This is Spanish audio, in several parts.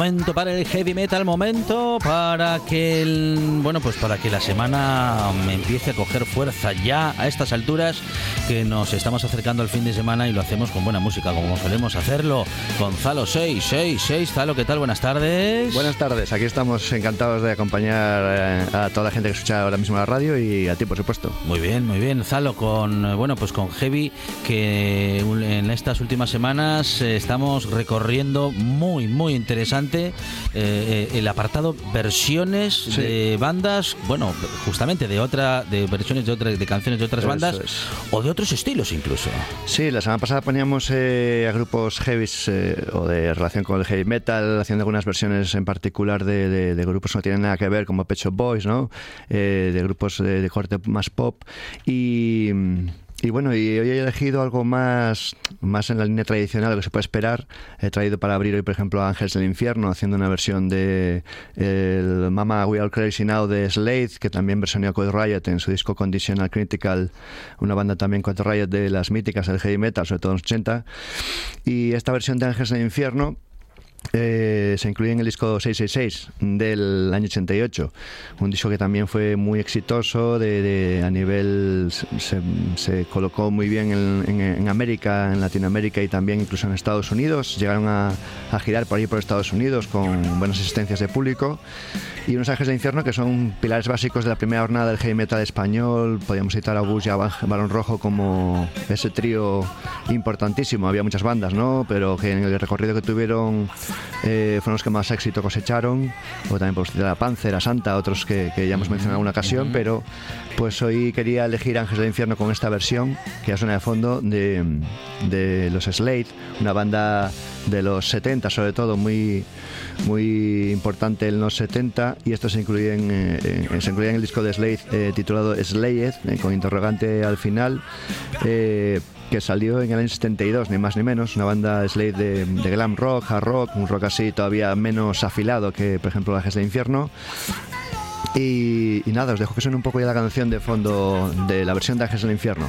Momento para el heavy metal, momento para que el, bueno, pues para que la semana me empiece a coger fuerza ya a estas alturas que nos estamos acercando al fin de semana y lo hacemos con buena música como solemos hacerlo. Gonzalo 666, Zalo, ¿qué tal? Buenas tardes. Buenas tardes, aquí estamos encantados de acompañar eh, a toda la gente que escucha ahora mismo la radio y a ti, por supuesto. Muy bien, muy bien, Zalo, con eh, bueno, pues con Heavy que en estas últimas semanas eh, estamos recorriendo muy muy interesante eh, eh, el apartado versiones de bandas, bueno, justamente de otra, de versiones de otras, de canciones de otras bandas o de otros estilos incluso. Sí, la semana pasada poníamos eh, a grupos heavy o de relación con el heavy metal, haciendo algunas versiones en particular de, grupos que no tienen nada que ver, como Pecho Boys, ¿no? de grupos de corte más pop y y bueno, y hoy he elegido algo más, más en la línea tradicional, lo que se puede esperar. He traído para abrir hoy, por ejemplo, Ángeles del Infierno, haciendo una versión de el Mama We Are Crazy Now de Slade, que también versioneó Code Riot en su disco Conditional Critical, una banda también Code Riot de las míticas del heavy metal, sobre todo en los 80. Y esta versión de Ángeles del Infierno eh, se incluye en el disco 666 del año 88, un disco que también fue muy exitoso, de, a nivel se, colocó muy bien en, América, en Latinoamérica y también incluso en Estados Unidos. Llegaron a, girar por ahí por Estados Unidos con buenas asistencias de público y unos ángeles de infierno que son pilares básicos de la primera jornada del heavy metal español. Podríamos citar a Bush y a Barón Rojo como ese trío importantísimo. Había muchas bandas, ¿no? Pero que en el recorrido que tuvieron eh, fueron los que más éxito cosecharon, o también por citar a Panzer, a Santa, otros que, ya hemos mencionado en una ocasión, pero pues hoy quería elegir Ángeles del Infierno con esta versión, que ya suena de fondo, de, de los Slade, una banda de los 70 sobre todo, muy, muy importante en los 70 y esto se incluye en, eh, se incluye en el disco de Slade eh, titulado Slayed, con interrogante al final que salió en el año 72, ni más ni menos, una banda Slade de, glam rock, hard rock, un rock así todavía menos afilado que, por ejemplo, Lajes de Infierno. Y, y, nada, os dejo que suene un poco ya la canción de fondo de la versión de Ajes del Infierno.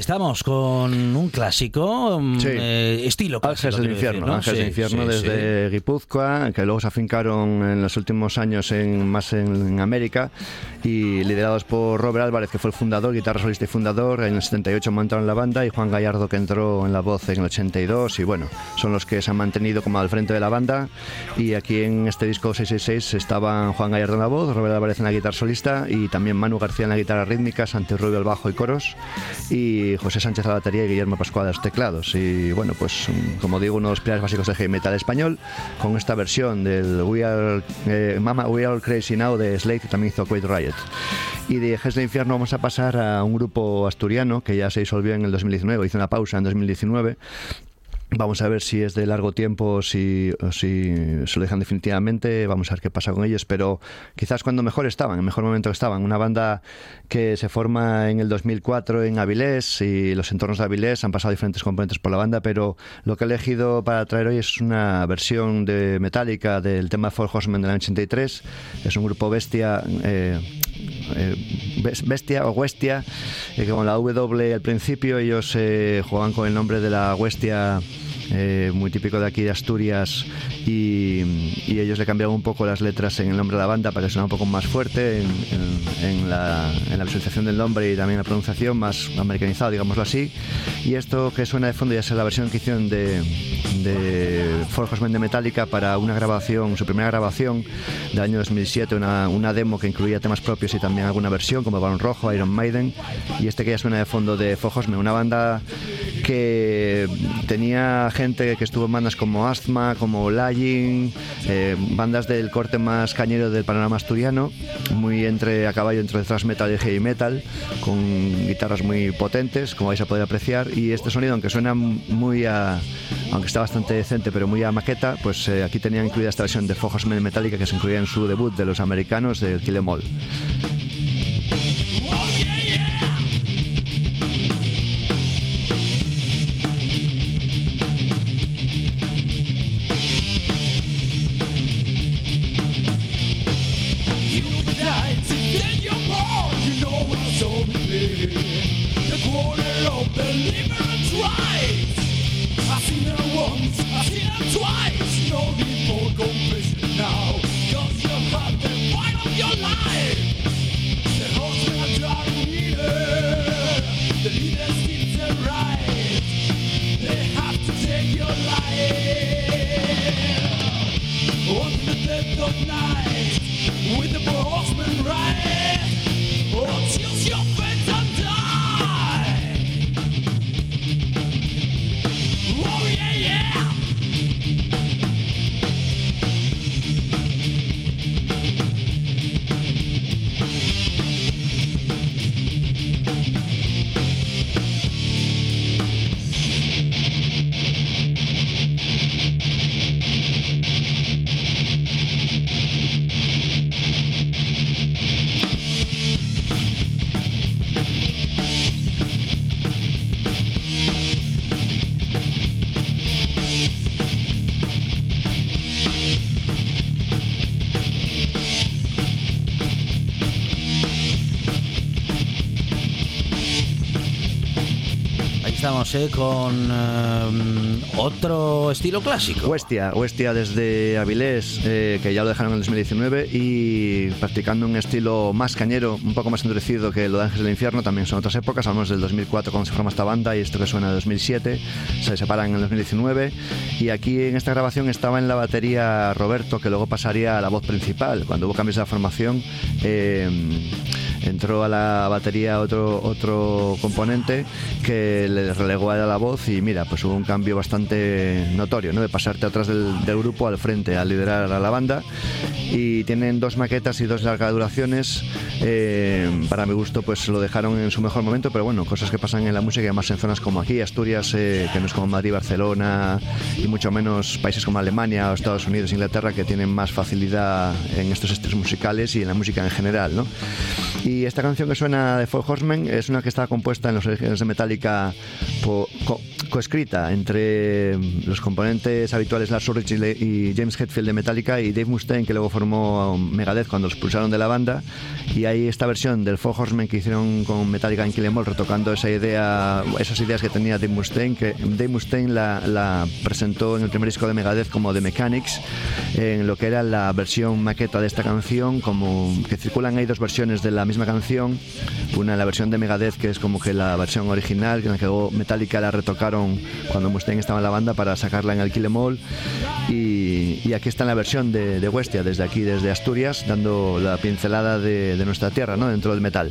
Estamos con un clásico, mm, Sí. eh, estilo clásico. Ángeles del quiero decir, Infierno, ¿no? Ángeles del Sí, Infierno sí, desde. Guipúzcoa, que luego se afincaron en los últimos años en, más en, en América y liderados por Robert Álvarez, que fue el fundador, guitarra solista y fundador. En el 78 montaron la banda y Juan Gallardo, que entró en la voz en el 82. Y bueno, son los que se han mantenido como al frente de la banda. Y aquí en este disco 666 estaban Juan Gallardo en la voz, Robert Álvarez en la guitarra solista y también Manu García en la guitarra rítmica, Santi Rubio al bajo y coros y José Sánchez a la batería y Guillermo Pascual a los teclados. Y bueno, pues como digo, uno de los pilares básicos del heavy metal español con esta versión del We Are, eh, Mama We Are All Crazy Now de Slade que también hizo Quaid Riot. Y de Ejes de Infierno vamos a pasar a un grupo asturiano que ya se disolvió en el 2019, hizo una pausa en 2019 Vamos a ver si es de largo tiempo si, se lo dejan definitivamente. Vamos a ver qué pasa con ellos. Pero quizás cuando mejor estaban, en mejor momento estaban. Una banda que se forma en el 2004 en Avilés y los entornos de Avilés han pasado diferentes componentes por la banda. Pero lo que he elegido para traer hoy es una versión de Metallica del tema Four Horsemen del año 83. Es un grupo bestia. eh, Bestia o Huestia, eh, que con la W al principio ellos eh, juegan con el nombre de la Huestia eh, muy típico de aquí de Asturias y, ellos le cambiaron un poco las letras en el nombre de la banda para que suene un poco más fuerte en, la, en la visualización del nombre y también la pronunciación más americanizado, digámoslo así. Y esto que suena de fondo ya es la versión que hicieron de, de de Metallica para una grabación, su primera grabación del año 2007, una, una demo que incluía temas propios y también alguna versión como Barón Rojo, Iron Maiden y este que ya suena de fondo de Four Horsemen, una banda que tenía gente que estuvo en bandas como Asthma, como Lying, eh, bandas del corte más cañero del panorama asturiano, muy entre a caballo entre thrash metal y heavy metal, con guitarras muy potentes, como vais a poder apreciar, y este sonido, aunque suena muy a, aunque está bastante decente, pero muy a maqueta, pues eh, aquí tenían incluida esta versión de Fojos Metallica que se incluía en su debut de los americanos del Kill Em All. Ahí estamos, ¿eh? Con eh, otro estilo clásico. Huestia, Huestia desde Avilés, eh, que ya lo dejaron en el 2019, y practicando un estilo más cañero, un poco más endurecido que lo de Ángeles del Infierno, también son otras épocas, hablamos del 2004 cuando se forma esta banda y esto que suena de 2007, se separan en el 2019, y aquí en esta grabación estaba en la batería Roberto, que luego pasaría a la voz principal, cuando hubo cambios de la formación. eh, entró a la batería otro, otro componente que le relegó a la voz y mira, pues hubo un cambio bastante notorio, ¿no? De pasarte atrás del, grupo al frente, a liderar a la banda. Y tienen dos maquetas y dos largas duraciones. Eh, para mi gusto, pues lo dejaron en su mejor momento, pero bueno, cosas que pasan en la música y además en zonas como aquí, Asturias, eh, que no es como Madrid, Barcelona y mucho menos países como Alemania o Estados Unidos, Inglaterra, que tienen más facilidad en estos estilos musicales y en la música en general, ¿no? Esta canción que suena de Four Horsemen es una que está compuesta en los orígenes de Metallica po- co- coescrita entre los componentes habituales Lars Ulrich y y James Hetfield de Metallica y Dave Mustaine, que luego formó Megadeth cuando los expulsaron de la banda. Y hay esta versión del Four Horsemen que hicieron con Metallica en Kill 'Em retocando esa idea, esas ideas que tenía Dave Mustaine, que Dave Mustaine la, la presentó en el primer disco de Megadeth como The Mechanics, en lo que era la versión maqueta de esta canción, como que circulan hay dos versiones de la misma canción, una la versión de Megadeth que es como que la versión original, en la que Metallica la retocaron cuando Mustaine estaba en la banda para sacarla en el Kill 'Em All, y, aquí está la versión de, de Westia, desde aquí, desde Asturias, dando la pincelada de, de nuestra tierra, ¿no? dentro del metal.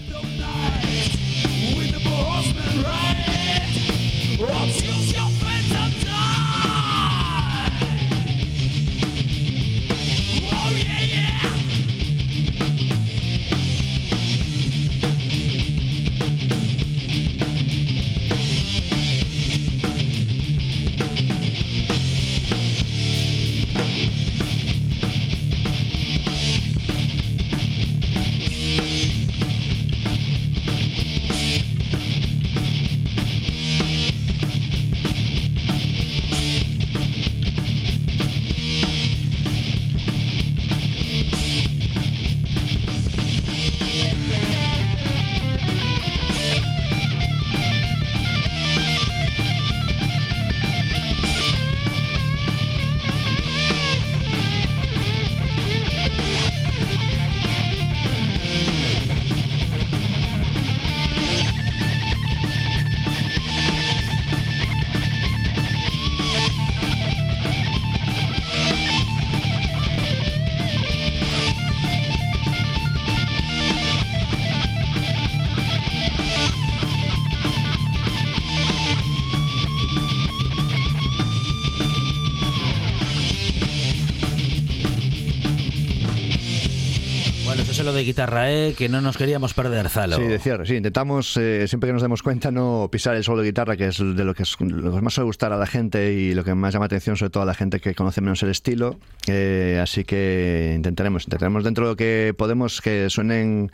Guitarra, ¿eh? Que no nos queríamos perder, Zalo. Sí, de sí. Intentamos, eh, siempre que nos demos cuenta, no pisar el solo de guitarra, que es de lo que, es, lo que más suele gustar a la gente y lo que más llama atención, sobre todo a la gente que conoce menos el estilo. Eh, así que intentaremos, intentaremos dentro de lo que podemos que suenen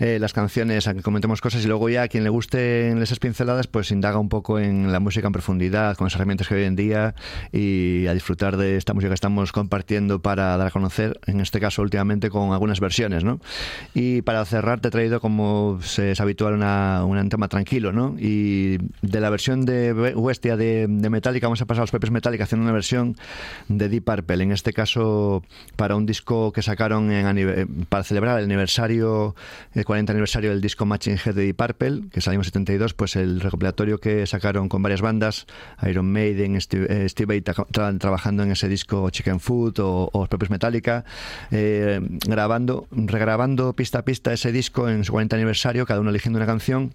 eh, las canciones, a que comentemos cosas y luego ya a quien le gusten esas pinceladas, pues indaga un poco en la música en profundidad, con las herramientas que hoy en día y a disfrutar de esta música que estamos compartiendo para dar a conocer, en este caso últimamente con algunas versiones, ¿no? Y para cerrar te he traído, como es habitual, una, un tema tranquilo, ¿no? Y de la versión de Westia de, Metallica vamos a pasar a los propios Metallica haciendo una versión de Deep Purple, en este caso para un disco que sacaron anive- para celebrar el aniversario, el 40 aniversario del disco Matching Head de Deep Purple, que salió en 72, pues el recopilatorio que sacaron con varias bandas, Iron Maiden, Steve, eh, Steve trabajando en ese disco Chicken Food o, o propios Metallica, eh, grabando, regrabando pista a pista ese disco en su 40 aniversario, cada uno eligiendo una canción.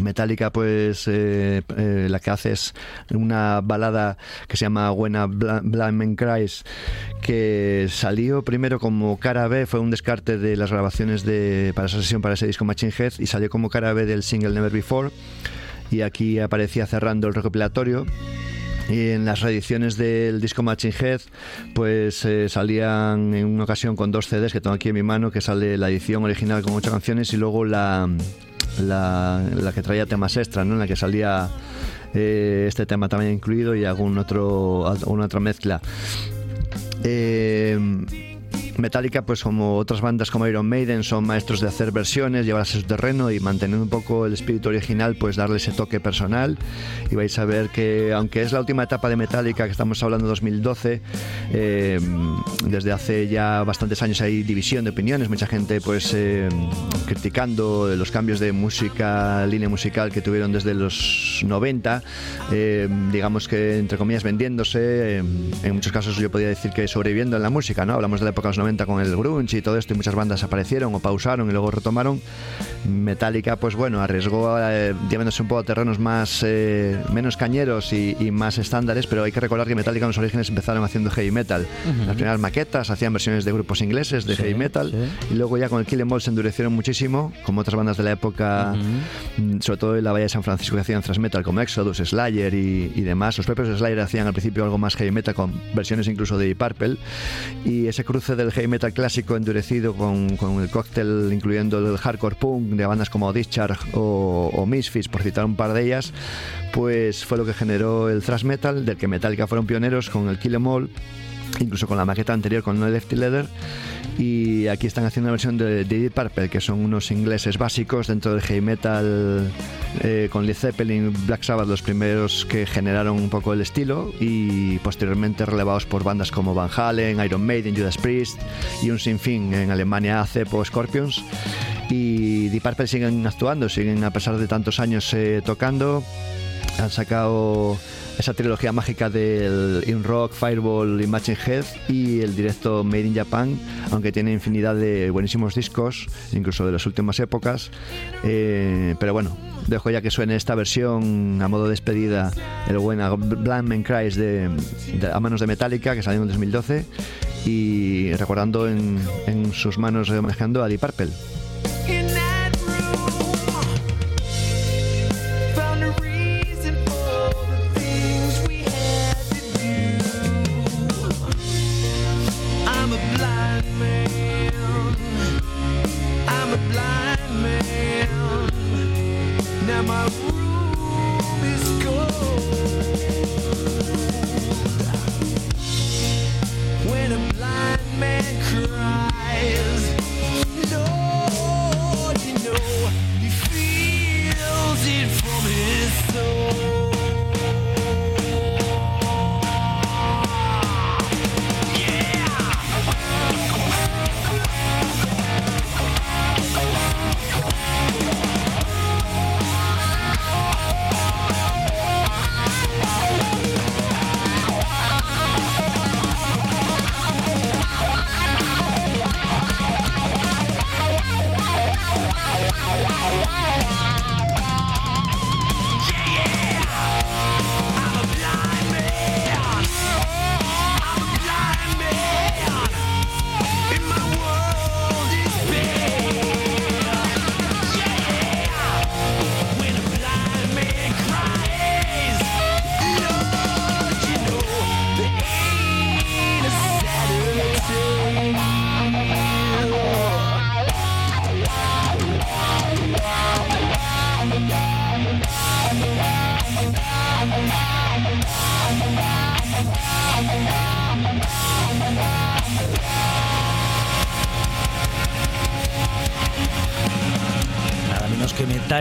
Metallica, pues eh, eh, la que hace es una balada que se llama Buena Blind Cries, que salió primero como cara B, fue un descarte de las grabaciones de, para esa sesión, para ese disco Machine Head, y salió como cara B del single Never Before. Y aquí aparecía cerrando el recopilatorio. Y en las reediciones del disco Machine Head, pues eh, salían en una ocasión con dos CDs que tengo aquí en mi mano, que sale la edición original con ocho canciones y luego la, la, que traía temas extra, ¿no? en la que salía eh, este tema también incluido y algún otro, alguna otra mezcla. Eh, Metallica, pues como otras bandas como Iron Maiden, son maestros de hacer versiones, llevarlas a su terreno y manteniendo un poco el espíritu original, pues darle ese toque personal. Y vais a ver que, aunque es la última etapa de Metallica, que estamos hablando de 2012, eh, desde hace ya bastantes años hay división de opiniones, mucha gente pues eh, criticando los cambios de música, línea musical que tuvieron desde los 90, eh, digamos que entre comillas vendiéndose, en muchos casos yo podría decir que sobreviviendo en la música, ¿no? Hablamos de la época de los 90 con el grunge y todo esto y muchas bandas aparecieron o pausaron y luego retomaron. Metallica, pues bueno, arriesgó eh, un poco a terrenos más eh, menos cañeros y, y más estándares, pero hay que recordar que Metallica en los orígenes empezaron haciendo heavy metal. Las primeras maquetas hacían versiones de grupos ingleses de Sí, heavy metal sí. y luego ya con el Kill 'Em All se endurecieron muchísimo, como otras bandas de la época, mm, sobre todo en la Bahía de San Francisco que hacían thrash metal como Exodus, Slayer y, y demás. Los propios Slayer hacían al principio algo más heavy metal con versiones incluso de Purple y ese cruce del heavy metal clásico endurecido con, con el cóctel incluyendo el hardcore punk de bandas como Discharge o, o Misfits, por citar un par de ellas, pues fue lo que generó el thrash metal, del que Metallica fueron pioneros con el Kill 'Em All incluso con la maqueta anterior con No Lefty Leather. Y aquí están haciendo una versión de, de Deep Purple que son unos ingleses básicos dentro del heavy metal eh, con Led Zeppelin, Black Sabbath los primeros que generaron un poco el estilo y posteriormente relevados por bandas como Van Halen, Iron Maiden, Judas Priest y un sinfín en Alemania ACEP o Scorpions. Y Deep Purple siguen actuando, siguen a pesar de tantos años eh, tocando. Han sacado esa trilogía mágica del In Rock, Fireball y Machine Head y el directo Made in Japan, aunque tiene infinidad de buenísimos discos, incluso de las últimas épocas. Eh, pero bueno, dejo ya que suene esta versión a modo de despedida, el buen Blind Man Cries de, a manos de Metallica, que salió en 2012, y recordando en, en sus manos eh, homenajeando a Deep Purple.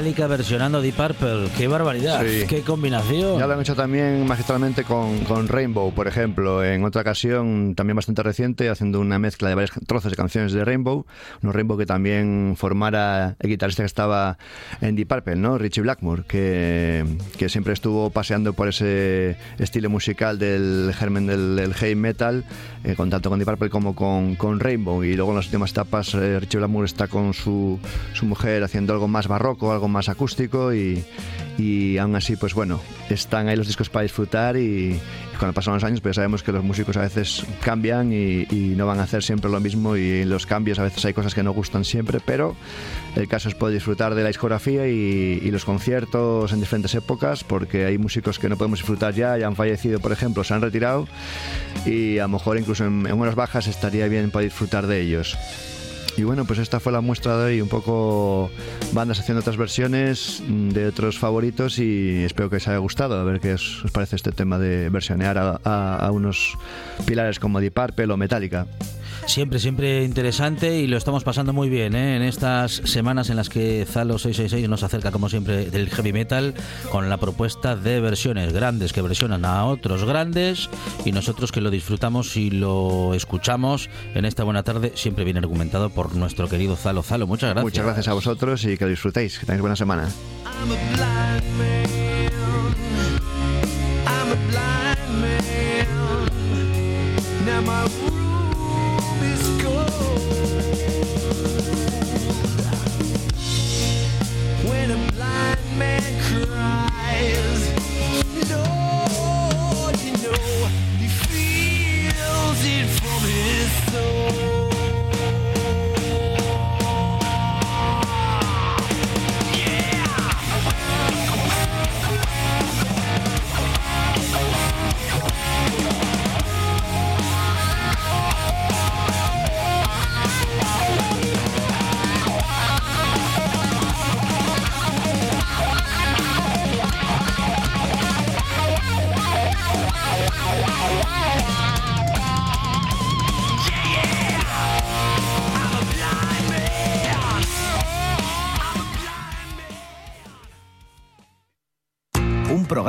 Metallica versionando Deep Purple. ¡Qué barbaridad! Sí. ¡Qué combinación! Ya lo han hecho también magistralmente con, con Rainbow, por ejemplo, en otra ocasión también bastante reciente, haciendo una mezcla de varios trozos de canciones de Rainbow, un Rainbow que también formara el guitarrista que estaba en Deep Purple, ¿no? Richie Blackmore, que, que siempre estuvo paseando por ese estilo musical del germen del, del heavy metal, eh, con tanto con Deep Purple como con, con Rainbow, y luego en las últimas etapas eh, Richie Blackmore está con su, su mujer haciendo algo más barroco, algo más acústico y, y aún así, pues bueno, están ahí los discos para disfrutar y, y cuando pasan los años, pues sabemos que los músicos a veces cambian y, no van a hacer siempre lo mismo y en los cambios a veces hay cosas que no gustan siempre, pero el caso es poder disfrutar de la discografía y, los conciertos en diferentes épocas, porque hay músicos que no podemos disfrutar ya, ya han fallecido, por ejemplo, se han retirado y a lo mejor incluso en, en unas bajas estaría bien poder disfrutar de ellos. Y bueno, pues esta fue la muestra de hoy, un poco bandas haciendo otras versiones mm, de otros favoritos y espero que os haya gustado, a ver qué os, parece este tema de versionear a, unos pilares como Deep o Metallica. Siempre, siempre interesante y lo estamos pasando muy bien ¿eh? en estas semanas en las que Zalo 666 nos acerca, como siempre, del heavy metal con la propuesta de versiones grandes que versionan a otros grandes y nosotros que lo disfrutamos y lo escuchamos en esta buena tarde, siempre bien argumentado por nuestro querido Zalo. Zalo, muchas gracias. Muchas gracias a vosotros y que lo disfrutéis, que tengáis buena semana. I'm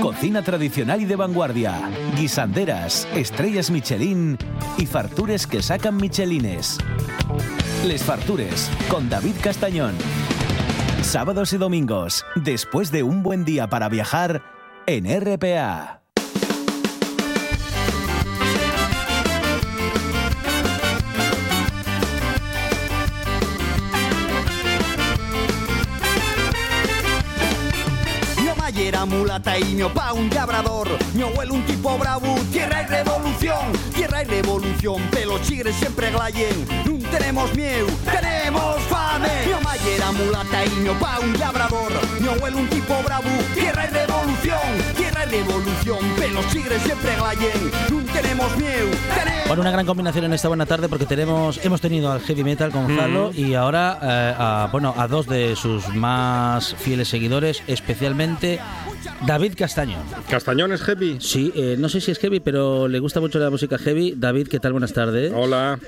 Cocina tradicional y de vanguardia. Guisanderas, estrellas Michelin y fartures que sacan Michelines. Les Fartures con David Castañón. Sábados y domingos, después de un buen día para viajar en RPA. Era mulata y mio pa un labrador. Mi abuelo un tipo bravo, tierra y revolución, tierra y revolución. Pero chigres siempre glayen, no tenemos miedo, tenemos fame. Mi madre era mulata y mio pa un labrador. Mi abuelo un tipo bravo, tierra y revolución, tierra y revolución. Pero chigres siempre glayen, no tenemos miedo, tenemos Bueno, una gran combinación en esta buena tarde porque tenemos, hemos tenido al heavy metal Gonzalo y ahora eh, a, bueno, a dos de sus más fieles seguidores, especialmente David Castañón. ¿Castañón es heavy? Sí, eh, no sé si es heavy, pero le gusta mucho la música heavy. David, ¿qué tal? Buenas tardes. Hola.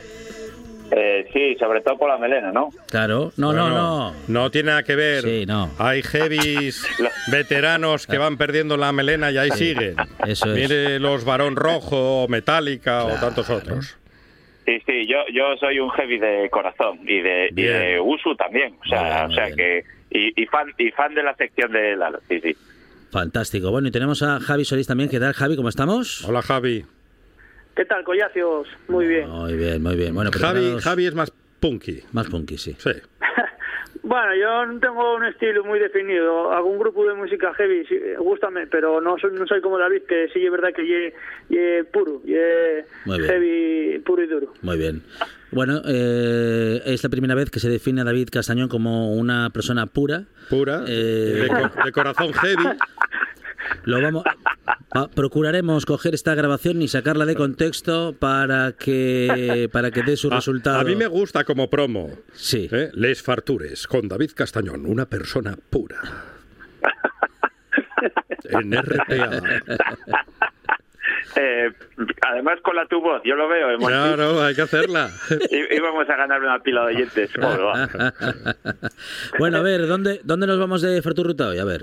Eh, sí, sobre todo por la melena, ¿no? Claro, no, no, Bueno, no. No tiene nada que ver. Sí, no. Hay heavies veteranos que van perdiendo la melena y ahí siguen. Eso es. Mire los Barón Rojo, o Metallica o tantos otros. Sí, sí, yo, yo soy un heavy de corazón y de, y Bien. de uso también, o sea, o sea bien. que y, y fan y fan de la sección de Lalo, sí, sí. Fantástico. Bueno, y tenemos a Javi Solís también. ¿Qué tal, Javi? ¿Cómo estamos? Hola Javi. ¿Qué tal, Collacios? Muy bien. Muy bien, muy bien. Bueno, Javi, Javi es más punky. Más punky, sí. Sí. Bueno, yo no tengo un estilo muy definido. Hago un grupo de música heavy, sí, gústame, pero no soy, no soy como David, que sí es verdad que ye, ye puro, ye heavy puro y duro. Muy bien. Bueno, eh, es la primera vez que se define a David Castañón como una persona pura. Pura. Eh, De, co- de corazón heavy. Lo vamos, procuraremos coger esta grabación y sacarla de contexto para que para que dé su A, resultado. a mí me gusta como promo. Sí. ¿eh? Les Fartures con David Castañón, una persona pura. En RPA. Eh, además con la tu voz, yo lo veo, hemos- Claro, hay que hacerla. í- íbamos a ganar una pila de oyentes. Bueno, a ver, ¿dónde, ¿dónde nos vamos de Ferturruta hoy? A ver.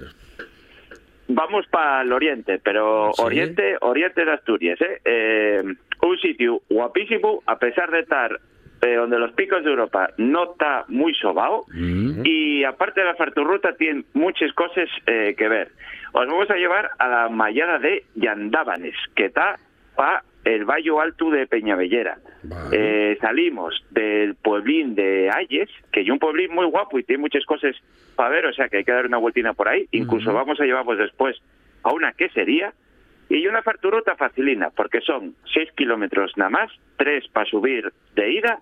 Vamos para el oriente, pero Sí. oriente, oriente de Asturias, ¿eh? Eh, Un sitio guapísimo, a pesar de estar eh, donde los picos de Europa no está muy sobao, Mm. y aparte de la Farturruta tiene muchas cosas eh, que ver. Os vamos a llevar a la mallada de Yandábanes, que está para el Valle Alto de Peñavellera. Vale. Eh, salimos del pueblín de Ayes, que es un pueblín muy guapo y tiene muchas cosas para ver, o sea que hay que dar una vueltina por ahí. Incluso vamos a llevarnos después a una quesería y una farturota facilina, porque son 6 kilómetros nada más, 3 para subir de ida,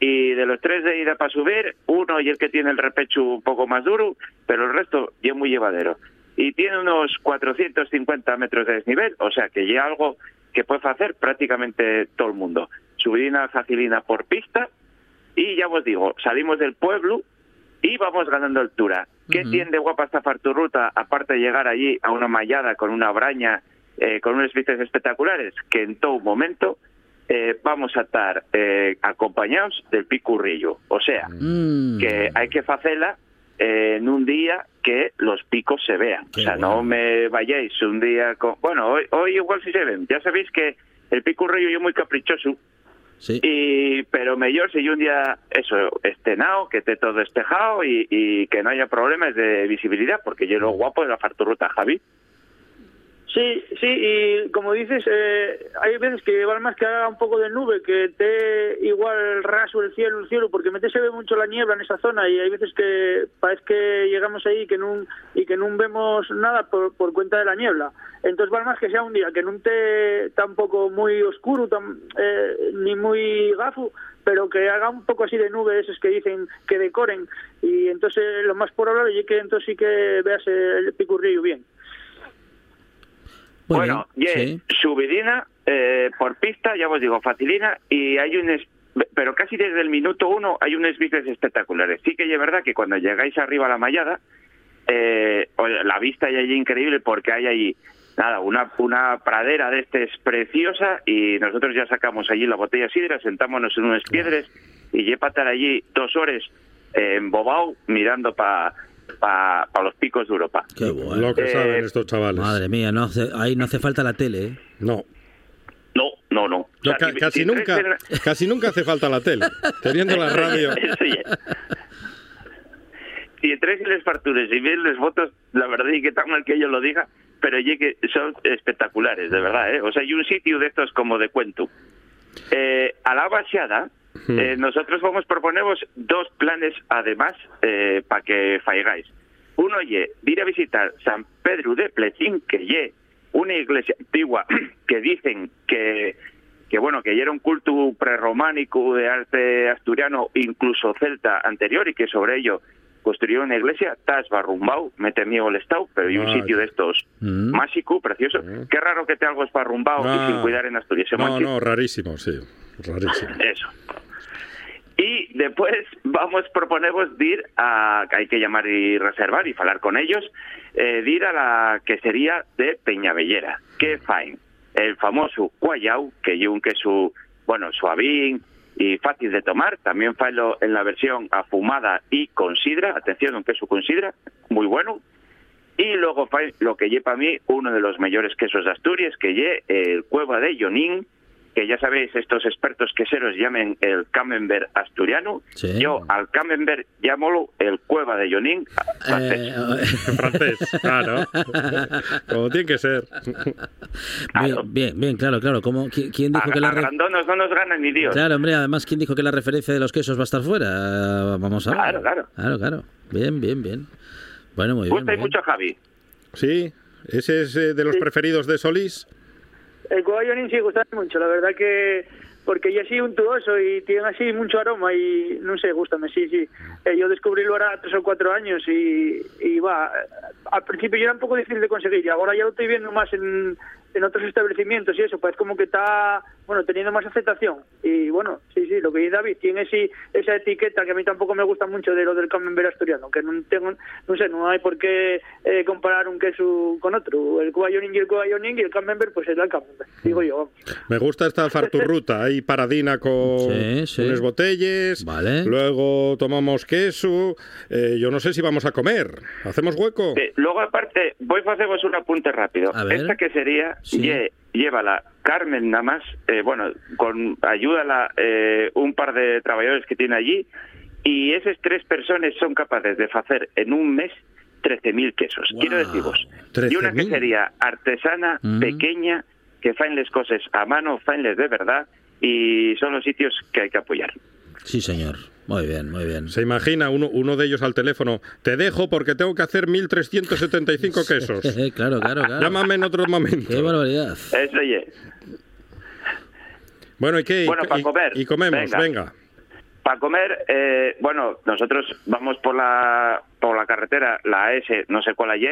y de los tres de ida para subir, uno y el que tiene el repecho un poco más duro, pero el resto ya es muy llevadero. Y tiene unos 450 metros de desnivel, o sea que ya algo que puede hacer prácticamente todo el mundo. Subidina facilina por pista, y ya os digo, salimos del pueblo y vamos ganando altura. ¿Qué tiene de guapa esta farturruta, aparte de llegar allí a una mallada con una braña, eh, con unos vistas espectaculares? Que en todo momento eh, vamos a estar eh, acompañados del picurrillo. O sea, Mm. que hay que hacerla eh, en un día que los picos se vean. Qué o sea, no me vayáis un día con... Bueno, hoy, hoy igual sí se ven. Ya sabéis que el picurrillo yo muy caprichoso, Sí. y, pero mejor si un día eso estenado, que esté todo despejado y, y que no haya problemas de visibilidad, porque yo lo guapo de la farturruta, Javi. Sí, sí, y como dices, eh, hay veces que vale más que haga un poco de nube, que esté igual raso el cielo, el cielo, porque mete se ve mucho la niebla en esa zona y hay veces que parece que llegamos ahí que no, y que no vemos nada por, por cuenta de la niebla. Entonces vale más que sea un día que no esté tampoco muy oscuro, tan, eh, ni muy gafo, pero que haga un poco así de nube, esos que dicen que decoren, y entonces lo más probable es que entonces sí que veas el picurrillo bien. Muy bueno, bien, sí. subidina eh, por pista, ya os digo, facilina, y hay un... es- Pero casi desde el minuto uno hay unos bices espectaculares. Sí que es verdad que cuando llegáis arriba a la mallada, eh, la vista hay allí increíble porque hay allí nada una una pradera de este es preciosa y nosotros ya sacamos allí la botella de sidra sentámonos en unas piedras y lle para estar allí dos horas eh, en Bobao mirando para pa, pa los picos de Europa Qué bueno. Lo que Eh, saben estos chavales. Madre mía, no hace, ahí no hace falta la tele, ¿eh? No. no no no O No, sea, ca- si- casi si nunca, casi nunca hace falta la tele. Teniendo la radio. Eso ya. Si entréis en las farturas y veis las fotos, la verdad es que tan mal que yo lo diga, pero ye que son espectaculares, de verdad, ¿eh? O sea, hay un sitio de estos como de cuento. Eh, a la eh, nosotros vamos a proponeros dos planes además para que faigáis. Uno ye ir a visitar San Pedro de Plecín, que ye una iglesia antigua que dicen que que bueno, que era un culto prerrománico de arte asturiano, incluso celta anterior, y que sobre ello construyó una iglesia, Tas Barrumbau, mete miedo el estado, pero hay un Vaya. sitio de estos Mm. mágico, precioso. Qué raro que te algo es barrumbao Ah. y sin cuidar en Asturias. ¿eh, No, no, rarísimo, sí. Rarísimo. Eso. Y después vamos proponemos de ir a, que hay que llamar y reservar y hablar con ellos, eh, de ir a la quesería de Peñabellera, que fine, el famoso guayau, que es un queso, bueno, suavín y fácil de tomar, también failo en la versión afumada y con sidra, atención, un queso con sidra, muy bueno, y luego fai lo que lleva a mí uno de los mejores quesos de Asturias, que lle el Cueva de Yonín, que ya sabéis, estos expertos queseros llamen el camembert asturiano. Sí. Yo al camembert llámolo el Cueva de Yonín francés. Eh, En francés, claro. Como tiene que ser. Claro. bien, bien, bien, claro, claro. ¿Cómo, qui- ¿Quién dijo A, que la a no nos ganan ni Dios. Claro, hombre, además, ¿quién dijo que la referencia de los quesos va a estar fuera? Vamos a ver. Claro, claro. Claro, claro. Bien, bien, bien. Bueno, muy bien. Gusta muy bien. mucho Javi. Sí, ese es eh, de los preferidos de Solís. El Cobayonin sí gusta mucho, la verdad que porque ya así untuoso y tiene así mucho aroma y no sé, gustame, sí, sí. Eh, yo descubrí lo ahora tres o cuatro años y, va, al principio yo era un poco difícil de conseguir y ahora ya lo estoy viendo más en, en otros establecimientos y eso, pues como que está, bueno, teniendo más aceptación. Y bueno, sí, sí, lo que dice David, tiene ese, esa etiqueta que a mí tampoco me gusta mucho de lo del camembert asturiano, que no tengo, no sé, no hay por qué eh, comparar un queso con otro. El Cobayonin y el Cobayonin y el camembert, pues es el camembert, digo yo, vamos. Me gusta esta farturruta. Hay paradina con Sí, sí. unas botellas. Vale. Luego tomamos queso. Eh, yo no sé si vamos a comer. ¿Hacemos hueco? Eh, luego, aparte, voy a haceros un apunte rápido. A ver. Esta que sería, Sí. Llévala Carmen nada más, eh, bueno, con ayúdala eh, un par de trabajadores que tiene allí, y esas tres personas son capaces de hacer en un mes 13.000 quesos. Wow. Quiero deciros. Y una 13.000. quesería artesana, Mm. pequeña, que faen las cosas a mano, faenles de verdad, y son los sitios que hay que apoyar. Sí, señor. Muy bien, muy bien. Se imagina uno, uno de ellos al teléfono. Te dejo porque tengo que hacer 1.375 quesos. claro, claro, claro. Llámame en otro momento. Qué barbaridad. Eso ye. Bueno, ¿y qué? Bueno, y, para y- comer. y comemos, Venga. venga. Para comer, eh, bueno, nosotros vamos por la por la carretera, la S, no sé cuál hay,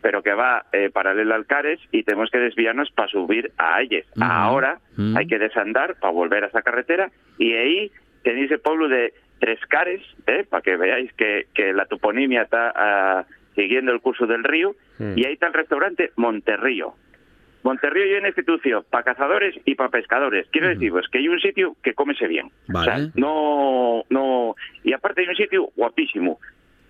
pero que va eh, paralela al Cares y tenemos que desviarnos para subir a Ayes. Ahora hay que desandar para volver a esa carretera y ahí tenéis el pueblo de Tres Cares, eh, para que veáis que, que la toponimia está ah, siguiendo el curso del río Mm. y ahí está el restaurante Monterrío. Monterrío hay una institución para cazadores y para pescadores. Quiero deciros que hay un sitio que cómese bien. Vale. O sea, no, no. Y aparte hay un sitio guapísimo.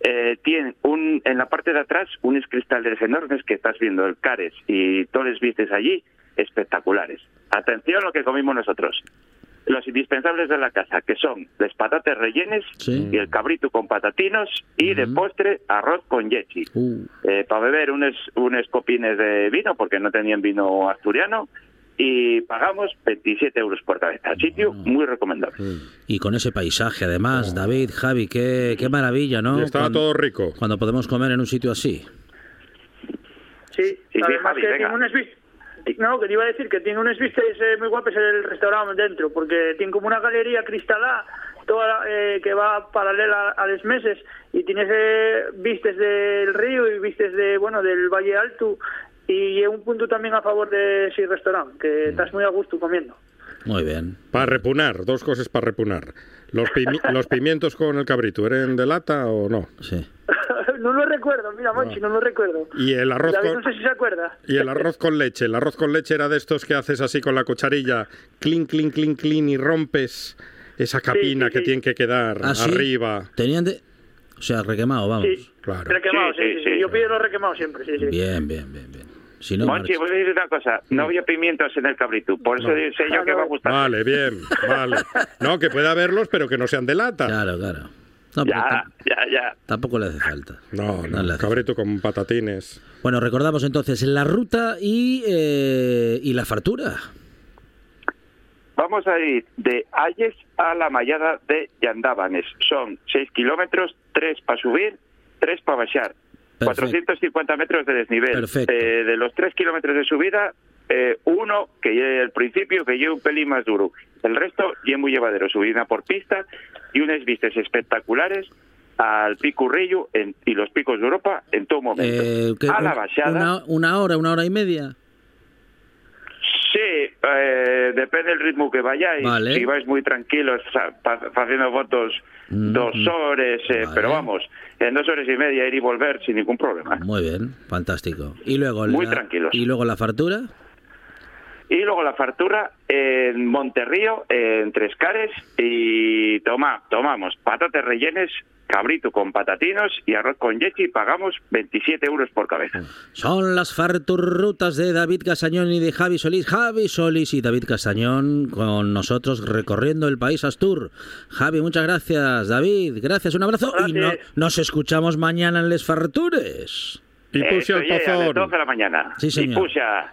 Eh, tiene un, en la parte de atrás unos cristales enormes que estás viendo, el Cares y todos los vistes allí, espectaculares. Atención a lo que comimos nosotros. Los indispensables de la casa, que son las patatas rellenes Sí. y el cabrito con patatinos y de Ujú. postre arroz con yechi Uh, para beber unos, unos copines de vino, porque no tenían vino asturiano, y pagamos 27 euros por cabeza. Sitio muy recomendable. y con ese paisaje, además, David, Javi, qué, qué maravilla, ¿no? Y estaba Cuando- todo rico. Cuando podemos comer en un sitio así. Sí, Sí, sí, además Javi, que venga. unas. No, que te iba a decir que tiene unas vistas eh, muy guapas en el restaurante dentro, porque tiene como una galería cristalada toda eh, que va paralela a los meses y tienes eh, vistas del río y vistas de bueno del Valle Alto y un punto también a favor de ese restaurante, que estás muy a gusto comiendo. Muy bien. Para repunar, dos cosas para repunar. Los, pimi- los pimientos con el cabrito, ¿eran de lata o no? Sí. no lo recuerdo, mira, Monchi, no lo recuerdo. Y el arroz David, con- no sé si se acuerda. Y el arroz con leche. El arroz con leche era de estos que haces así con la cucharilla, clink, clink, clink, clink, y rompes esa capina que tiene que quedar Ah, sí. arriba. Tenían de... O sea, requemado, vamos. Claro. Requemado, sí, Sí, sí, sí, sí. sí. Yo pido los requemados siempre, sí, sí. Bien, bien, bien, bien. Si no, Monchi, marcha. voy a decir una cosa. No había pimientos en el cabrito, por eso sé yo que va a gustar. Vale, bien, vale. No, que pueda haberlos, pero que no sean de lata. Claro, claro. No, Ya, ya, ya. tampoco le hace falta. No, No le no, hace cabrito con patatines. Bueno, recordamos entonces la ruta y, eh, y la fartura. Vamos a ir de Ayes a la mallada de Yandábanes. Son 6 kilómetros, 3 para subir, 3 para bajar. 450 metros de desnivel. Perfecto. Eh, de los 3 kilómetros de subida, eh, uno, que lleve el principio, que lleve un pelín más duro. El resto, ya muy llevadero. Subida por pista y unas vistas espectaculares al Pico Rillo en- y los picos de Europa en todo momento. Eh, ¿qué- a la bajada... una, una hora, una hora y media. Sí, eh, depende del ritmo que vayáis. Vale. Si vais muy tranquilos haciendo fotos Mm, dos horas, eh, Vale. pero vamos, en dos horas y media ir y volver sin ningún problema. Muy bien, fantástico. Y luego Muy la, tranquilos. Y luego la fartura. Y luego la fartura en Monterrío, en Tres Cares, y toma, tomamos patatas rellenes, cabrito con patatinos y arroz con yechi, y pagamos 27 euros por cabeza. Son las farturrutas de David Casañón y de Javi Solís. Javi Solís y David Casañón con nosotros recorriendo el país Astur. Javi, muchas gracias. David, gracias, un abrazo. Y no- nos escuchamos mañana en Les Fartures. Y Eso llega a las 12 de la mañana. Sí, señor. Y puxa.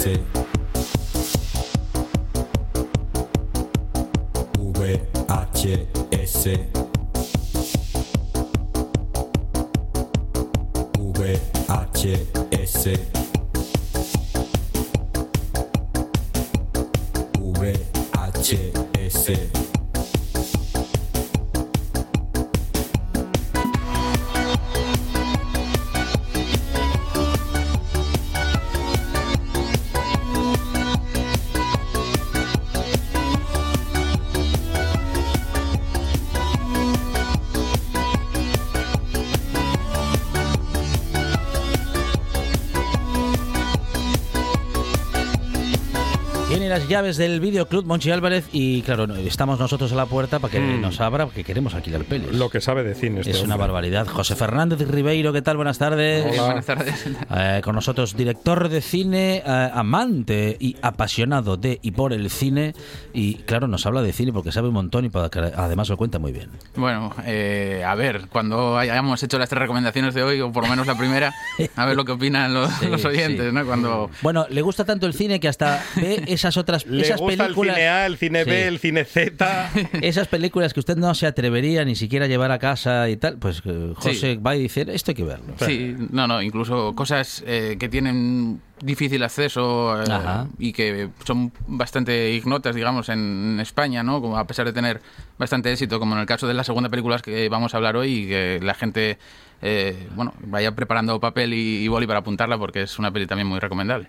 VHS VHS VHS VHS llaves del videoclub Monchi Álvarez y claro, estamos nosotros a la puerta para que Mm. nos abra porque queremos alquilar pelis. Lo que sabe de cine este Es una hombre. barbaridad. José Fernández Ribeiro, ¿qué tal? Buenas tardes. Hola. Buenas tardes. Eh, con nosotros, director de cine, eh, amante y apasionado de y por el cine. Y claro, nos habla de cine porque sabe un montón y para que además lo cuenta muy bien. Bueno, eh, a ver, cuando hayamos hecho las tres recomendaciones de hoy, o por lo menos la primera, a ver lo que opinan los, Sí, los oyentes, sí. ¿no? Cuando... Bueno, le gusta tanto el cine que hasta ve esas otras Le esas gusta películas el cine A, el cine B, Sí. el cine Z. esas películas que usted no se atrevería ni siquiera a llevar a casa y tal, pues eh, José va y dice, esto hay que verlo. Sí, no, no, incluso cosas eh, que tienen difícil acceso eh, y que son bastante ignotas, digamos, en España, ¿no? Como a pesar de tener bastante éxito, como en el caso de la segunda película que vamos a hablar hoy y que la gente, eh, bueno, vaya preparando papel y, y boli para apuntarla porque es una peli también muy recomendable.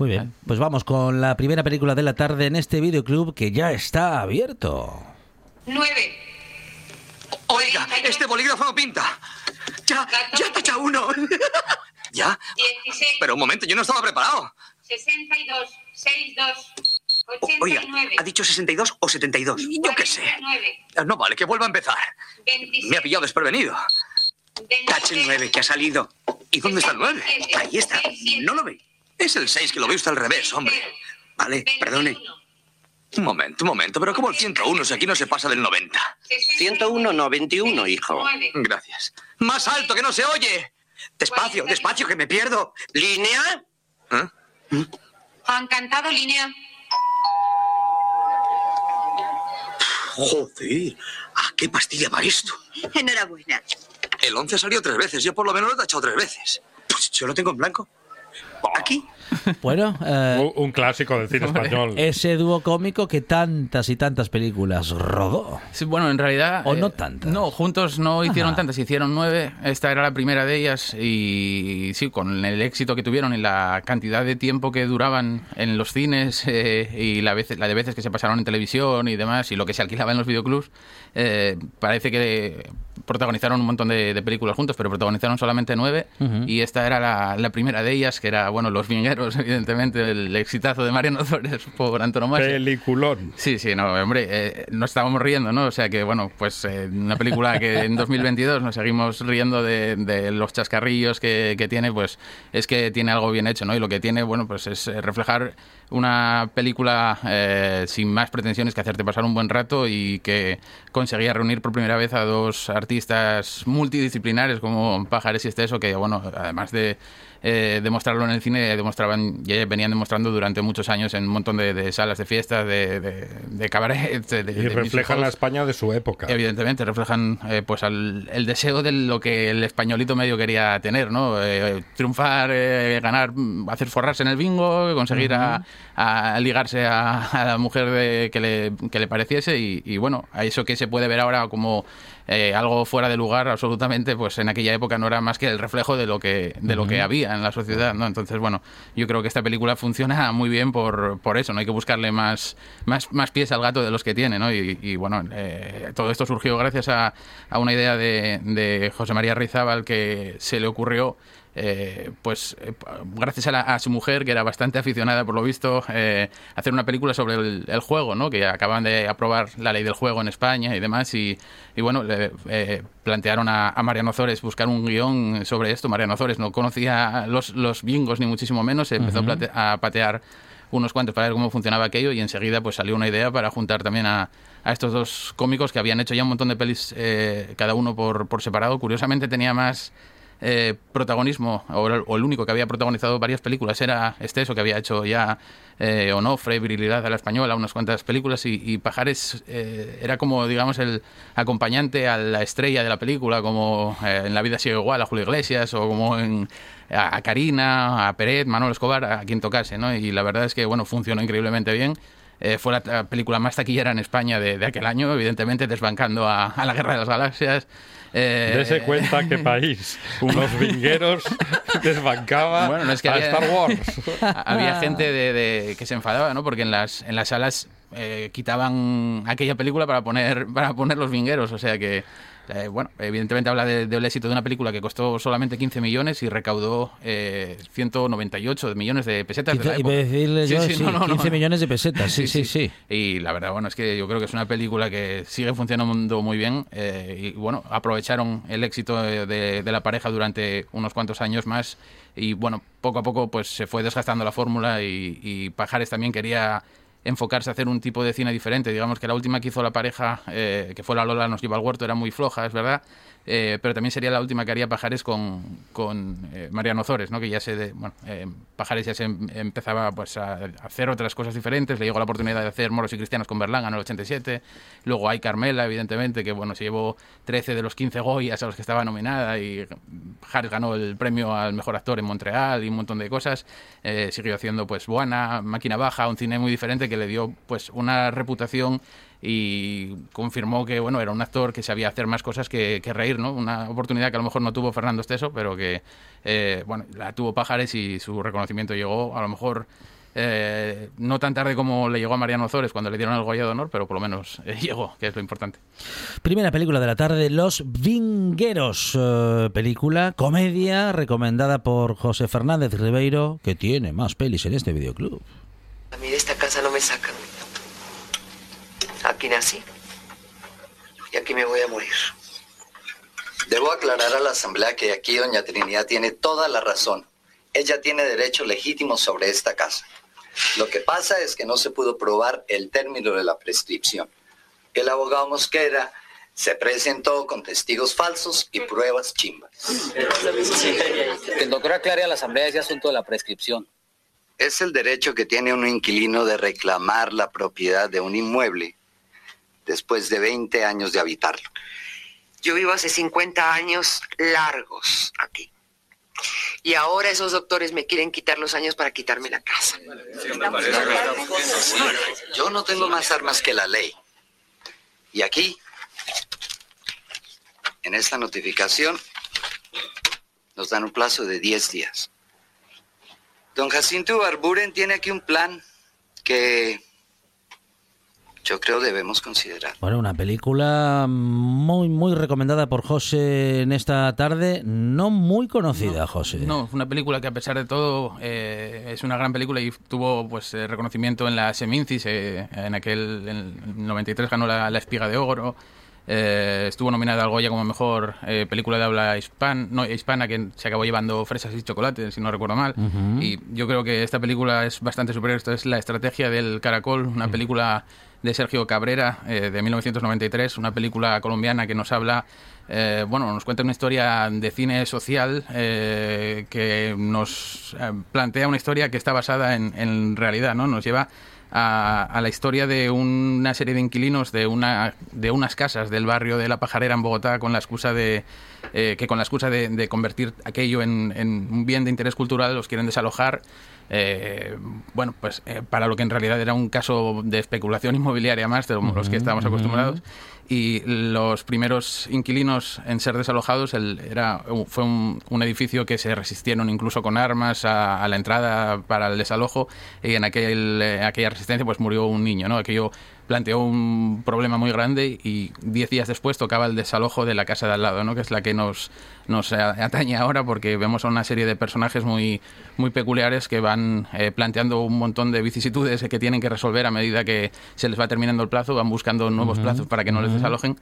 Muy bien, pues vamos con la primera película de la tarde en este videoclub que ya está abierto. 9. Oiga, este bolígrafo no pinta. Ya, ya tacha uno. ¿Ya? 16. Pero un momento, yo no estaba preparado. 62. 62. Oiga, 89. ¿ha dicho 62 o 72? Yo qué sé. 49. Ah, No vale, que vuelva a empezar. 27. Me ha pillado desprevenido. Tache el 9, que ha salido. ¿Y dónde está el 9? Ahí está. ¿No lo ve? Es el 6, que lo ve usted al revés, hombre. Vale, perdone. Un momento, un momento, pero como el 101 si aquí no se pasa del 90? 101, no, 21, hijo. 9. Gracias. Más alto, que no se oye. Despacio, despacio, que me pierdo. ¿Línea? ¿Eh? Han cantado línea. Joder, ¿a qué pastilla va esto? Enhorabuena. El 11 salió tres veces, yo por lo menos lo he tachado tres veces. Pues yo lo tengo en blanco. ¿Aquí? Bueno, eh, Un- Un clásico del cine español. ese dúo cómico que tantas y tantas películas rodó. Sí, bueno, en realidad... ¿O eh, no tantas? No, juntos no hicieron Ajá. tantas, hicieron nueve. Esta era la primera de ellas y sí, con el éxito que tuvieron y la cantidad de tiempo que duraban en los cines eh, y la, vez, la de veces que se pasaron en televisión y demás y lo que se alquilaba en los videoclubs, eh, parece que protagonizaron un montón de, de películas juntos, pero protagonizaron solamente nueve Ujú. y esta era la, la primera de ellas, que era, bueno, Los Vingueros, evidentemente, el exitazo de Mariano Flores por antonomasia. Peliculón. Sí, sí, no, hombre, eh, nos estábamos riendo, ¿no? O sea que, bueno, pues eh, una película que en 2022 nos seguimos riendo de, de los chascarrillos que, que tiene, pues es que tiene algo bien hecho, ¿no? Y lo que tiene, bueno, pues es eh, reflejar una película eh, sin más pretensiones que hacerte pasar un buen rato y que conseguía reunir por primera vez a dos artistas multidisciplinares como Pajares y Esteso, que, bueno, además de eh, demostrarlo en el cine, demostraban, ya venían demostrando durante muchos años en un montón de, de salas de fiestas, de, de, de cabaret, de, de Y reflejan la. España de su época. Evidentemente, reflejan eh, pues al- el deseo de lo que el españolito medio quería tener, ¿no? Eh, triunfar, eh, ganar, hacer forrarse en el bingo, conseguir a, a ligarse a, a la mujer de- que, le, que le pareciese y, y, bueno, a eso que se puede ver ahora como eh, algo fuera de lugar absolutamente, pues en aquella época no era más que el reflejo de lo que, de lo que había en la sociedad, ¿no? Entonces, bueno, yo creo que esta película funciona muy bien por, por eso, no hay que buscarle más, más, más pies al gato de los que tiene, ¿no? Y, y, bueno, eh, todo esto surgió gracias a, a una idea de, de José María Rizábal que se le ocurrió eh, pues eh, gracias a, la- a su mujer, que era bastante aficionada por lo visto, eh, hacer una película sobre el, el juego, ¿no? que acaban de aprobar la ley del juego en España y demás, y, y bueno, le eh, plantearon a, a Mariano Zores buscar un guion sobre esto. Mariano Zores no conocía los, los bingos ni muchísimo menos, se empezó a patear unos cuantos para ver cómo funcionaba aquello y enseguida pues salió una idea para juntar también a, a estos dos cómicos que habían hecho ya un montón de pelis eh, cada uno por, por separado. Curiosamente tenía más eh, protagonismo, o el, único que había protagonizado varias películas era Esteso, que había hecho ya eh, Onofre, Virilidad a la Española, unas cuantas películas, y, y Pajares eh, era como, digamos, el acompañante a la estrella de la película, como eh, en La vida sigue igual, a Julio Iglesias, o como en a, a Karina, a Peret, Manuel Escobar, a quien tocase, ¿no? Y la verdad es que, bueno, funcionó increíblemente bien. Eh, fue la, la película más taquillera en España de, de aquel año, evidentemente desbancando a, a la Guerra de las Galaxias. Eh, Dese cuenta qué país. Unos vingueros desbancaba Bueno, no es que a había, Star Wars. había gente de, de- que se enfadaba, ¿no? Porque en las, en las salas eh, quitaban aquella película para poner, para poner los vingueros. O sea que, eh, bueno, evidentemente habla de- del éxito de una película que costó solamente 15 millones y recaudó eh, 198 millones de pesetas. de la época. decirle yo, sí, no, no, 15 no. millones de pesetas, sí, sí, sí. Y la verdad, bueno, es que yo creo que es una película que sigue funcionando muy bien. eh, y bueno, aprovecharon el éxito de, de- de la pareja durante unos cuantos años más. Y bueno, poco a poco pues se fue desgastando la fórmula y, y Pajares también quería enfocarse a hacer un tipo de cine diferente. Digamos que la última que hizo la pareja, eh, que fue La Lola nos lleva al huerto, era muy floja, es verdad. Eh, pero también sería la última que haría Pajares con, con eh, Mariano Zores, ¿no? que ya se de, bueno, eh, Pajares ya se em- empezaba pues, a hacer otras cosas diferentes, le llegó la oportunidad de hacer Moros y Cristianos con Berlanga en el 87, luego hay Carmela, evidentemente, que bueno, se llevó 13 de los 15 Goyas a los que estaba nominada y Pajares ganó el premio al mejor actor en Montreal y un montón de cosas, Eh, siguió haciendo pues Buena, Máquina Baja, un cine muy diferente que le dio pues una reputación y confirmó que bueno era un actor que sabía hacer más cosas que, que reír, ¿no? Una oportunidad que a lo mejor no tuvo Fernando Esteso, pero que eh, bueno la tuvo Pajares y su reconocimiento llegó a lo mejor eh, no tan tarde como le llegó a Mariano Zores cuando le dieron el Goya de Honor, pero por lo menos eh, llegó, que es lo importante. Primera película de la tarde, Los Vingueros. eh, película, comedia, recomendada por José Fernández Ribeiro, que tiene más pelis en este videoclub. A mí de esta casa no me sacan. Aquí nací. Y aquí me voy a morir. Debo aclarar a la Asamblea que aquí doña Trinidad tiene toda la razón. Ella tiene derecho legítimo sobre esta casa. Lo que pasa es que no se pudo probar el término de la prescripción. El abogado Mosquera se presentó con testigos falsos y pruebas chimbas. Que el doctor aclare a la Asamblea ese asunto de la prescripción. Es el derecho que tiene un inquilino de reclamar la propiedad de un inmueble después de 20 años de habitarlo. Yo vivo hace 50 años largos aquí. Y ahora esos doctores me quieren quitar los años para quitarme la casa. Yo no tengo más armas que la ley. Y aquí, en esta notificación, nos dan un plazo de 10 días. Don Jacinto Barburen tiene aquí un plan que yo creo debemos considerar. Bueno, una película muy, muy recomendada por José en esta tarde, no muy conocida, José. No, una película que a pesar de todo eh, es una gran película y tuvo pues eh, reconocimiento en la Semincis, eh, en aquel en el 93 ganó la, la Espiga de Oro, eh, estuvo nominada al Goya como mejor eh, película de habla hispan, no, hispana que se acabó llevando Fresas y Chocolate, si no recuerdo mal. Y yo creo que esta película es bastante superior. Esto es La Estrategia del Caracol, una película de Sergio Cabrera eh, de 1993, una película colombiana que nos habla, eh, bueno, nos cuenta una historia de cine social eh, que nos plantea una historia que está basada en, en realidad, ¿no? Nos lleva a, a la historia de una serie de inquilinos de una de unas casas del barrio de La Pajarera en Bogotá con la excusa de eh, que con la excusa de, de convertir aquello en, en un bien de interés cultural los quieren desalojar eh, bueno, pues eh, para lo que en realidad era un caso de especulación inmobiliaria más de los que estábamos acostumbrados. Y los primeros inquilinos en ser desalojados el- era, fue un, edificio que se resistieron incluso con armas a, a la entrada para el desalojo y en aquel, eh, aquella resistencia pues murió un niño, ¿no? Aquello planteó un problema muy grande y diez días después tocaba el desalojo de la casa de al lado, ¿no? que es la que nos, nos atañe ahora porque vemos a una serie de personajes muy, muy peculiares que van eh, planteando un montón de vicisitudes que tienen que resolver a medida que se les va terminando el plazo, van buscando nuevos plazos para que no les desalojen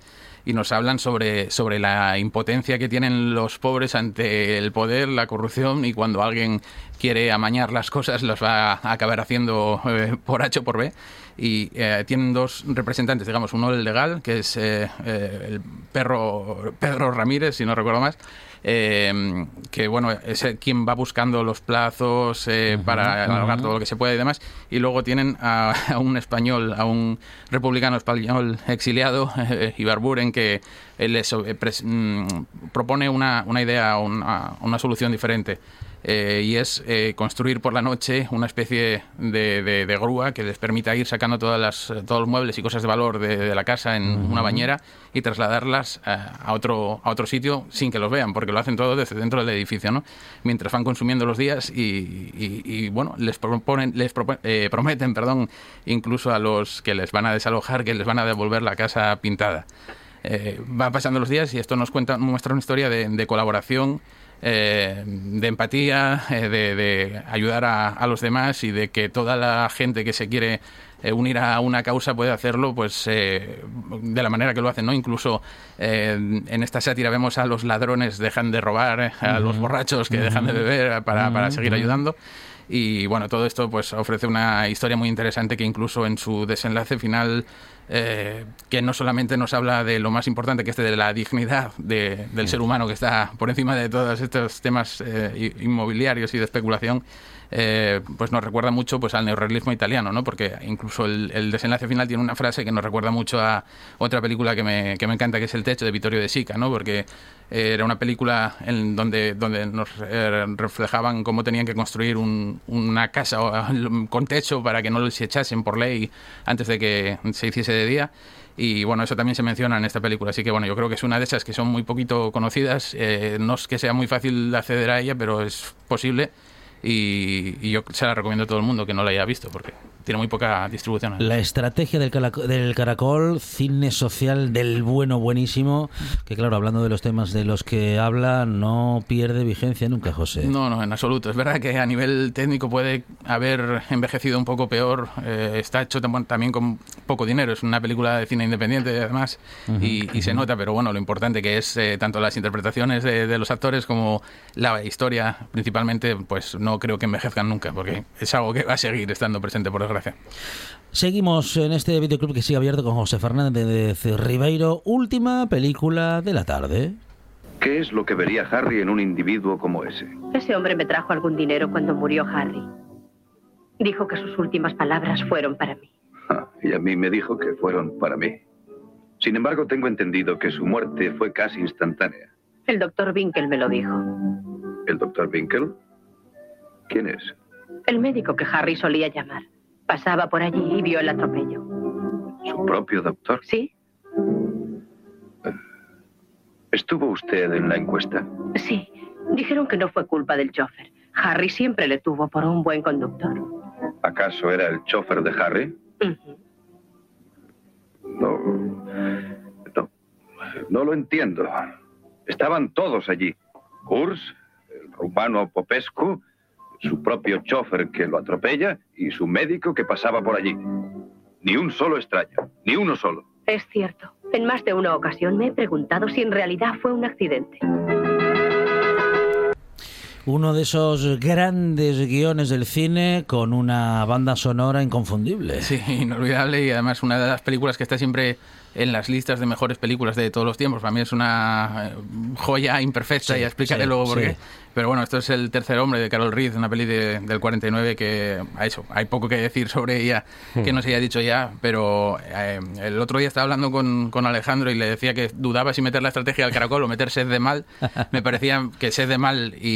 y nos hablan sobre, sobre la impotencia que tienen los pobres ante el poder, la corrupción y cuando alguien quiere amañar las cosas los va a acabar haciendo eh, por H o por B. Y eh, tienen dos representantes, digamos, uno el legal, que es eh, eh, el perro Pedro Ramírez, si no recuerdo más, eh, que bueno, es quien va buscando los plazos eh, para alargar todo lo que se puede y demás. Y luego tienen a, a un español, a un republicano español exiliado, Ibarburen, que les, eh, mm, propone una, una idea, una, una solución diferente. Eh, y es eh, construir por la noche una especie de, de- de grúa que les permita ir sacando todas las, todos los muebles y cosas de valor de, de la casa en una bañera y trasladarlas eh, a, otro, a otro sitio sin que los vean, porque lo hacen todo desde dentro del edificio, ¿no? Mientras van consumiendo los días y, y- y, bueno, les proponen, les propo- eh, prometen, perdón, incluso a los que les van a desalojar que les van a devolver la casa pintada. Eh, va pasando los días y esto nos cuenta, muestra una historia de, de colaboración, eh, de empatía, eh, de, de ayudar a, a los demás y de que toda la gente que se quiere eh, unir a una causa puede hacerlo pues eh, de la manera que lo hacen, ¿no? Incluso en esta sátira vemos a los ladrones dejan de robar, a los borrachos que dejan de beber para, para seguir ayudando. Y bueno, todo esto pues ofrece una historia muy interesante que incluso en su desenlace final eh, que no solamente nos habla de lo más importante, que es de la dignidad de- del ser humano, que está por encima de todos estos temas eh, inmobiliarios y de especulación, eh, pues nos recuerda mucho pues al neorrealismo italiano, ¿no? Porque incluso el, desenlace final tiene una frase que nos recuerda mucho a otra película que me, que me encanta, que es El techo de Vittorio de Sica, ¿no? Porque eh, era una película en donde, donde nos eh, reflejaban cómo tenían que construir un- una casa con techo para que no los echasen por ley antes de que se hiciese de día. Y bueno, eso también se menciona en esta película. Así que bueno, yo creo que es una de esas que son muy poquito conocidas. Eh, no es que sea muy fácil acceder a ella, pero es posible. Y, y yo se la recomiendo a todo el mundo que no la haya visto, porque tiene muy poca distribución. La estrategia del, del caracol, cine social del bueno, buenísimo, que claro, hablando de los temas de los que habla, no pierde vigencia nunca, José. No, no, en absoluto. Es verdad que a nivel técnico puede haber envejecido un poco peor. Eh, está hecho tam- también con poco dinero. Es una película de cine independiente, además, Ujú, y, y se nota. Pero bueno, lo importante que es eh, tanto las interpretaciones de, de los actores como la historia, principalmente, pues no creo que envejezcan nunca, porque es algo que va a seguir estando presente, por desgracia. Seguimos en este videoclub que sigue abierto con José Fernández Ribeiro, última película de la tarde. ¿Qué es lo que vería Harry en un individuo como ese? Ese hombre me trajo algún dinero cuando murió Harry. Dijo que sus últimas palabras fueron para mí. Ah, y a mí me dijo que fueron para mí. Sin embargo, tengo entendido que su muerte fue casi instantánea. El doctor Winkel me lo dijo. ¿El doctor Winkel? ¿Quién es? El médico que Harry solía llamar. Pasaba por allí y vio el atropello. ¿Su propio doctor? ¿Sí? ¿Estuvo usted en la encuesta? Sí. Dijeron que no fue culpa del chofer. Harry siempre le tuvo por un buen conductor. ¿Acaso era el chofer de Harry? No. No. No lo entiendo. Estaban todos allí. Kurs, el rumano Popescu, su propio chofer que lo atropella y su médico que pasaba por allí. Ni un solo extraño, ni uno solo. Es cierto. En más de una ocasión me he preguntado si en realidad fue un accidente. Uno de esos grandes guiones del cine con una banda sonora inconfundible. Sí, inolvidable y además una de las películas que está siempre en las listas de mejores películas de todos los tiempos. Para mí es una eh, joya imperfecta Sí, y explicaré sí, luego por qué. Pero bueno, esto es El tercer hombre de Carol Reed, una peli de- del 49 que a eso, hay poco que decir sobre ella que no se haya dicho ya, pero eh, el otro día estaba hablando con, con Alejandro y le decía que dudaba si meter la estrategia del caracol o meter sed de mal. Me parecía que sed de mal y,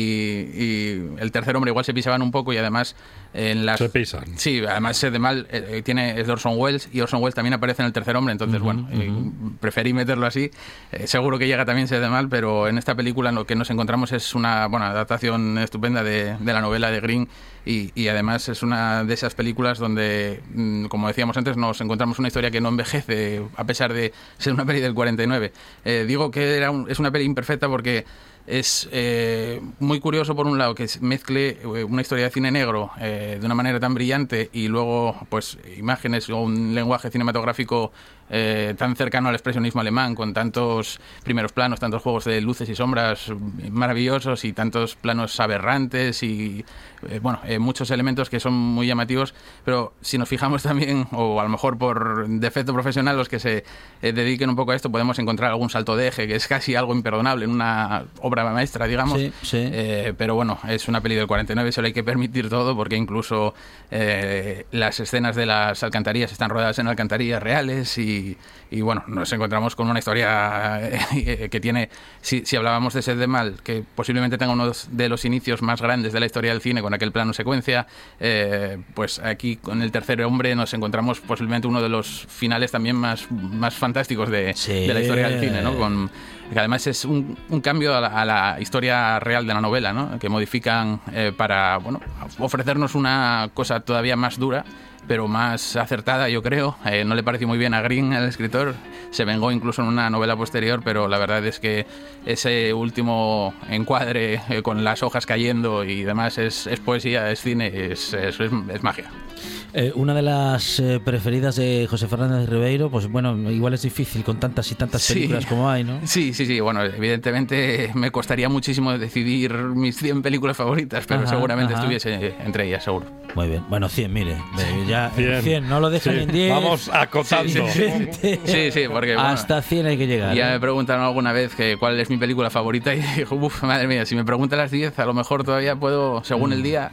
y el tercer hombre igual se pisaban un poco y además en las... Se pisan. Sí, además sed de mal eh, eh, tiene es de Orson Welles y Orson Welles también aparece en el tercer hombre, entonces bueno, eh, preferí meterlo así. Eh, seguro que llega también sed de mal, pero en esta película lo que nos encontramos es una bueno, adaptación estupenda de, de la novela de Green y, y además es una de esas películas donde, mm, como decíamos antes, nos encontramos una historia que no envejece a pesar de ser una peli del 49. Eh, digo que era un- es una peli imperfecta porque es eh, muy curioso por un lado que mezcle eh, una historia de cine negro eh, de una manera tan brillante y luego pues imágenes o un lenguaje cinematográfico eh, tan cercano al expresionismo alemán con tantos primeros planos, tantos juegos de luces y sombras maravillosos y tantos planos aberrantes y eh, bueno, eh, muchos elementos que son muy llamativos, pero si nos fijamos también, o a lo mejor por defecto profesional, los que se eh, dediquen un poco a esto, podemos encontrar algún salto de eje, que es casi algo imperdonable en una obra maestra, digamos. Sí, sí. Eh, pero bueno, es una peli del 49, solo hay que permitir todo, porque incluso eh, las escenas de las alcantarillas están rodadas en alcantarillas reales y, y, bueno, nos encontramos con una historia eh, que tiene, si, si hablábamos de Sed de Mal, que posiblemente tenga uno de los inicios más grandes de la historia del cine con aquel plano secuencia, eh, pues aquí con el tercer hombre nos encontramos posiblemente uno de los finales también más, más fantásticos de, de la historia del cine, ¿no? Con, que además es un, un cambio a la, a la historia real de la novela, ¿no? que modifican eh, para bueno, ofrecernos una cosa todavía más dura, pero más acertada, yo creo. Eh, no le pareció muy bien a Green, el escritor, se vengó incluso en una novela posterior, pero la verdad es que ese último encuadre eh, con las hojas cayendo y demás es, es poesía, es cine, es, es, es- magia. Eh, una de las eh, preferidas de José Fernández Ribeiro, pues bueno, igual es difícil con tantas y tantas Sí. películas como hay, ¿no? Sí, sí, sí. Bueno, evidentemente me costaría muchísimo decidir mis 100 películas favoritas, pero Ajá, seguramente ajá. estuviese entre ellas, seguro. Muy bien. Bueno, 100, mire. eh, ya 100. 100, no lo dejan Sí, en 10. Vamos acotando. Sí, sí, porque bueno, Hasta 100 hay que llegar. Ya ¿eh? me preguntaron alguna vez que cuál es mi película favorita y digo, uff, madre mía, si me preguntan las 10, a lo mejor todavía puedo, según el día,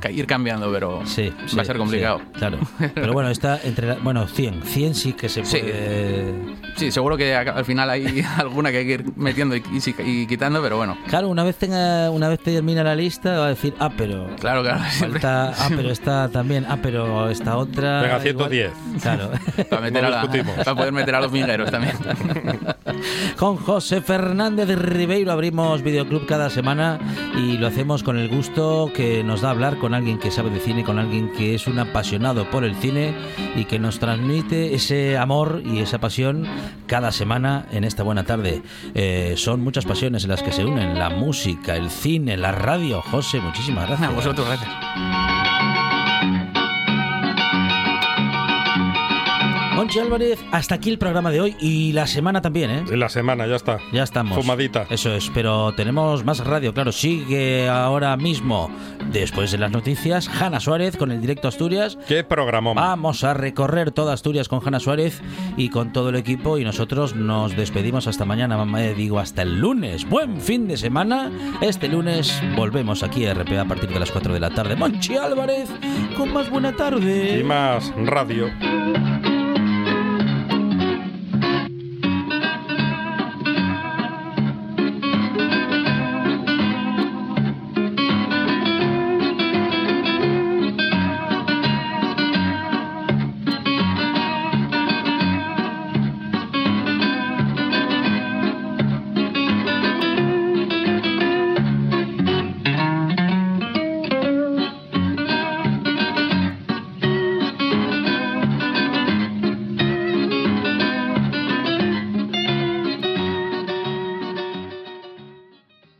ca- ir cambiando, pero Mm, Sí, va a ser complicado. sí, claro. Pero bueno, está entre. la- bueno, 100. 100 sí que se Sí. puede. Sí, seguro que a- al final hay alguna que hay que ir metiendo y, y- y quitando, pero bueno. Claro, una vez tenga, una vez termina la lista, va a decir, ah, pero. Claro, claro. siempre. Falta, ah, pero esta también, ah, pero esta otra. Venga, igual- 110. Claro. Para, meter No a la- para poder meter a los mingueros también. Con José Fernández Ribeiro abrimos Videoclub cada semana y lo hacemos con el gusto que nos da hablar con alguien que sabe de cine, con alguien que es un apasionado por el cine y que nos transmite ese amor y esa pasión cada semana en esta buena tarde. Eh, son muchas pasiones en las que se unen la música, el cine, la radio. José, muchísimas gracias. A vosotros, gracias. Monchi Álvarez, hasta aquí el programa de hoy y la semana también, ¿eh? La semana, ya está. Ya estamos. Fumadita. Eso es, pero tenemos más radio, claro. Sigue ahora mismo, después de las noticias, Hanna Suárez con el directo Asturias. ¿Qué programón? Vamos a recorrer toda Asturias con Hanna Suárez y con todo el equipo y nosotros nos despedimos hasta mañana, mamá, eh, digo hasta el lunes. Buen fin de semana. Este lunes volvemos aquí a RPA a partir de las 4 de la tarde. Monchi Álvarez con más buena tarde. Y más radio.